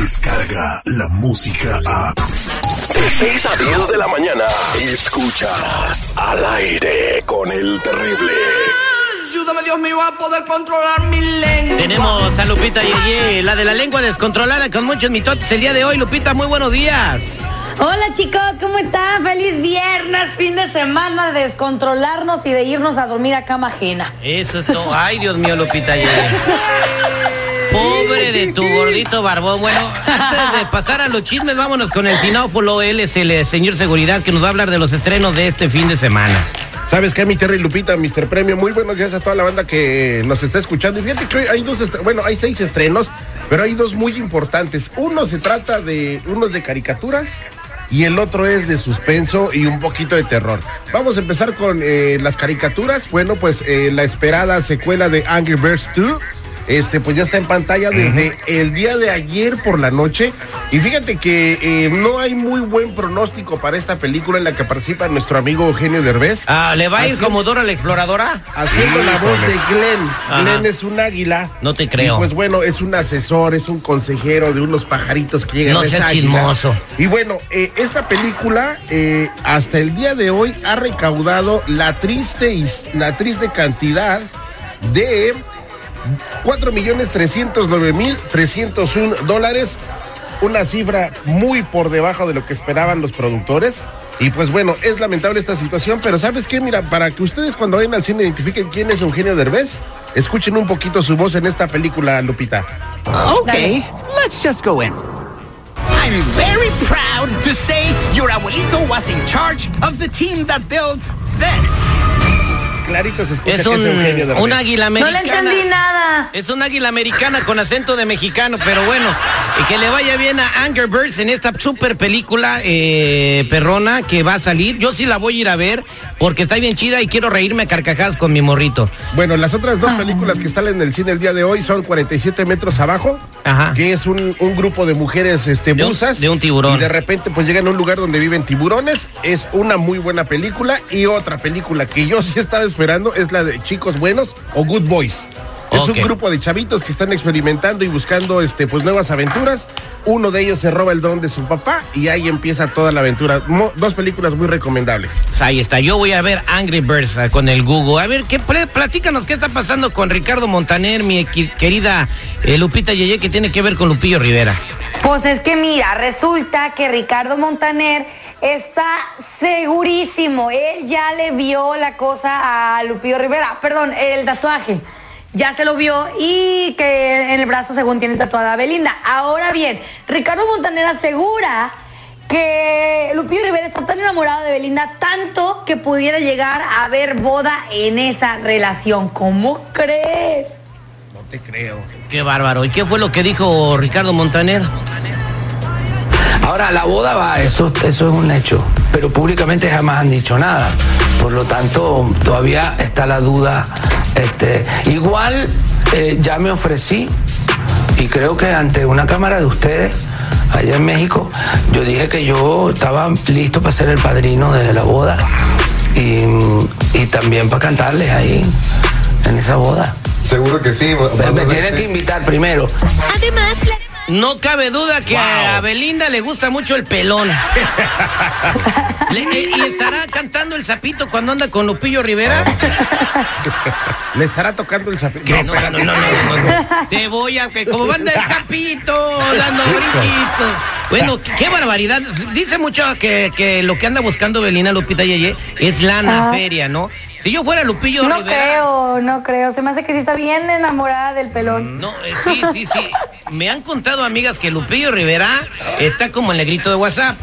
llega la música a... De 6 a 10 de la mañana, escuchas al aire con el terrible. Ayúdame, Dios mío, a poder controlar mi lengua. Tenemos a Lupita Yeye, la de la lengua descontrolada con muchos mitotes el día de hoy. Lupita, muy buenos días. Hola chicos, ¿cómo están? Feliz viernes, fin de semana de descontrolarnos y de irnos a dormir a cama ajena. Eso es todo. Ay, Dios mío, Lupita Yeye. Pobre de tu gordito barbón. Bueno, antes de pasar a los chismes, vámonos con el sinófolo. Él es el señor seguridad que nos va a hablar de los estrenos de este fin de semana. ¿Sabes qué, mi Terry Lupita, Mr. Premio? Muy buenos días a toda la banda que nos está escuchando. Y fíjate que hoy hay dos, bueno, hay seis estrenos, pero hay dos muy importantes. Uno se trata de unos de caricaturas y el otro es de suspenso y un poquito de terror. Vamos a empezar con eh, las caricaturas. Bueno, pues eh, la esperada secuela de Angry Birds 2. Este, pues ya está en pantalla desde el día de ayer por la noche. Y fíjate que eh, no hay muy buen pronóstico para esta película en la que participa nuestro amigo Eugenio Derbez. Ah, ¿le va a ir como Dora la exploradora? Haciendo la voz de Glenn. Ajá. Glenn es un águila. No te creo. Y pues bueno, es un asesor, es un consejero de unos pajaritos que llegan No a esa chismoso. Y bueno, eh, esta película eh, hasta el día de hoy ha recaudado la triste, is- la triste cantidad de 4 millones 309 mil 301 dólares. Una cifra muy por debajo de lo que esperaban los productores. Y pues bueno, es lamentable esta situación, pero ¿sabes qué? Mira, para que ustedes cuando vayan al cine identifiquen quién es Eugenio Derbez, escuchen un poquito su voz en esta película, Lupita. Okay, let's just go in. I'm very proud to say your abuelito was in charge of the team that built this. Clarito se escucha Es que un, es Eugenio Derbez. un águila No le americana. entendí nada. Es un águila americana con acento de mexicano, pero bueno, y que le vaya bien a Anger Birds en esta super película eh, perrona que va a salir. Yo sí la voy a ir a ver porque está bien chida y quiero reírme a carcajadas con mi morrito. Bueno, las otras dos películas que están en el cine el día de hoy son 47 metros abajo, Ajá. que es un, un grupo de mujeres este, De un- de un tiburón. Y de repente pues llegan a un lugar donde viven tiburones. Es una muy buena película. Y otra película que yo sí estaba esperando es la de Chicos Buenos o Good Boys. Es un grupo de chavitos que están experimentando y buscando este, pues, nuevas aventuras. Uno de ellos se roba el don de su papá y ahí empieza toda la aventura. Mo- dos películas muy recomendables. Pues Ahí está, yo voy a ver Angry Birds ah, con el Google. A ver, ¿qué, pl- platícanos qué está pasando con Ricardo Montaner, mi querida eh, Lupita Yeye, que tiene que ver con Lupillo Rivera. Pues es que mira, resulta que Ricardo Montaner está segurísimo. Él ya le vio la cosa a Lupillo Rivera, perdón, el tatuaje. Ya se lo vio y que en el brazo según tiene tatuada a Belinda. Ahora bien, Ricardo Montaner asegura que Lupillo Rivera está tan enamorado de Belinda tanto que pudiera llegar a haber boda en esa relación. ¿Cómo crees? No te creo. Qué bárbaro. ¿Y qué fue lo que dijo Ricardo Montaner? Ahora, la boda va, eso, eso es un hecho, pero públicamente jamás han dicho nada. Por lo tanto, todavía está la duda. Este, igual eh, ya me ofrecí y creo que ante una cámara de ustedes, allá en México, yo dije que yo estaba listo para ser el padrino de la boda y, y también para cantarles ahí en esa boda. Seguro que sí. Pero me tienen que invitar primero. Además, la- No cabe duda que a Belinda le gusta mucho el pelón. Le- eh, ¿Y estará cantando el sapito cuando anda con Lupillo Rivera? Le estará tocando el zapito. No, no, no, no, no, no. Te voy a... que Como banda el sapito, dando brinquitos. Bueno, qué, qué barbaridad. Dice mucho que, que lo que anda buscando Belinda Lupita Yeye es lana, Ah. feria, ¿no? Si yo fuera Lupillo No Rivera... creo, no creo. Se me hace que sí está bien enamorada del pelón. No, eh, sí, sí, sí. Me han contado amigas que Lupillo Rivera está como el negrito de WhatsApp.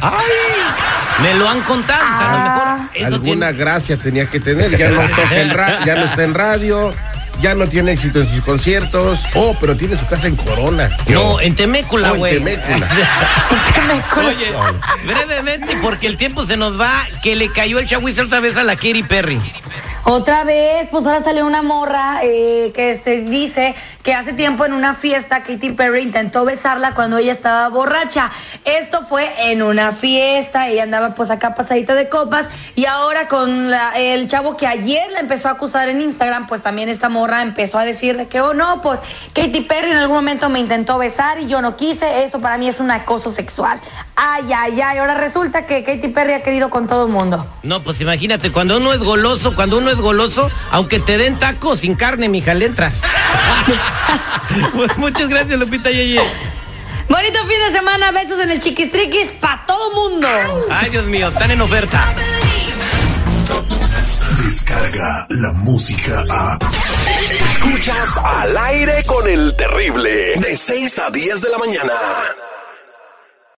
Me lo han contado. o sea, a lo mejor eso Alguna tiene- gracia tenía que tener. Ya no toca en ra- ya no está en radio, ya no tiene éxito en sus conciertos. Oh, pero tiene su casa en Corona. No, en Temécula, Oh, en güey. Temécula. Oye, brevemente, porque el tiempo se nos va, que le cayó el chagüizo otra vez a la Katy Perry. Otra vez, pues ahora salió una morra eh, que se dice que hace tiempo en una fiesta Katy Perry intentó besarla cuando ella estaba borracha. Esto fue en una fiesta, ella andaba pues acá pasadita de copas y ahora con el chavo que ayer la empezó a acusar en Instagram, pues también esta morra empezó a decirle que, oh no, pues Katy Perry en algún momento me intentó besar y yo no quise, eso para mí es un acoso sexual. Ay, ay, ay, ahora resulta que Katy Perry ha querido con todo el mundo. No, pues imagínate, cuando uno es goloso, cuando uno es goloso, aunque te den tacos sin carne, mija, le entras. Muchas gracias, Lupita Yeye. Bonito fin de semana, besos en el chiquistriquis para todo mundo. Ay, Dios mío, están en oferta. Descarga la música a. Escuchas al aire con el terrible. De 6 a 10 de la mañana.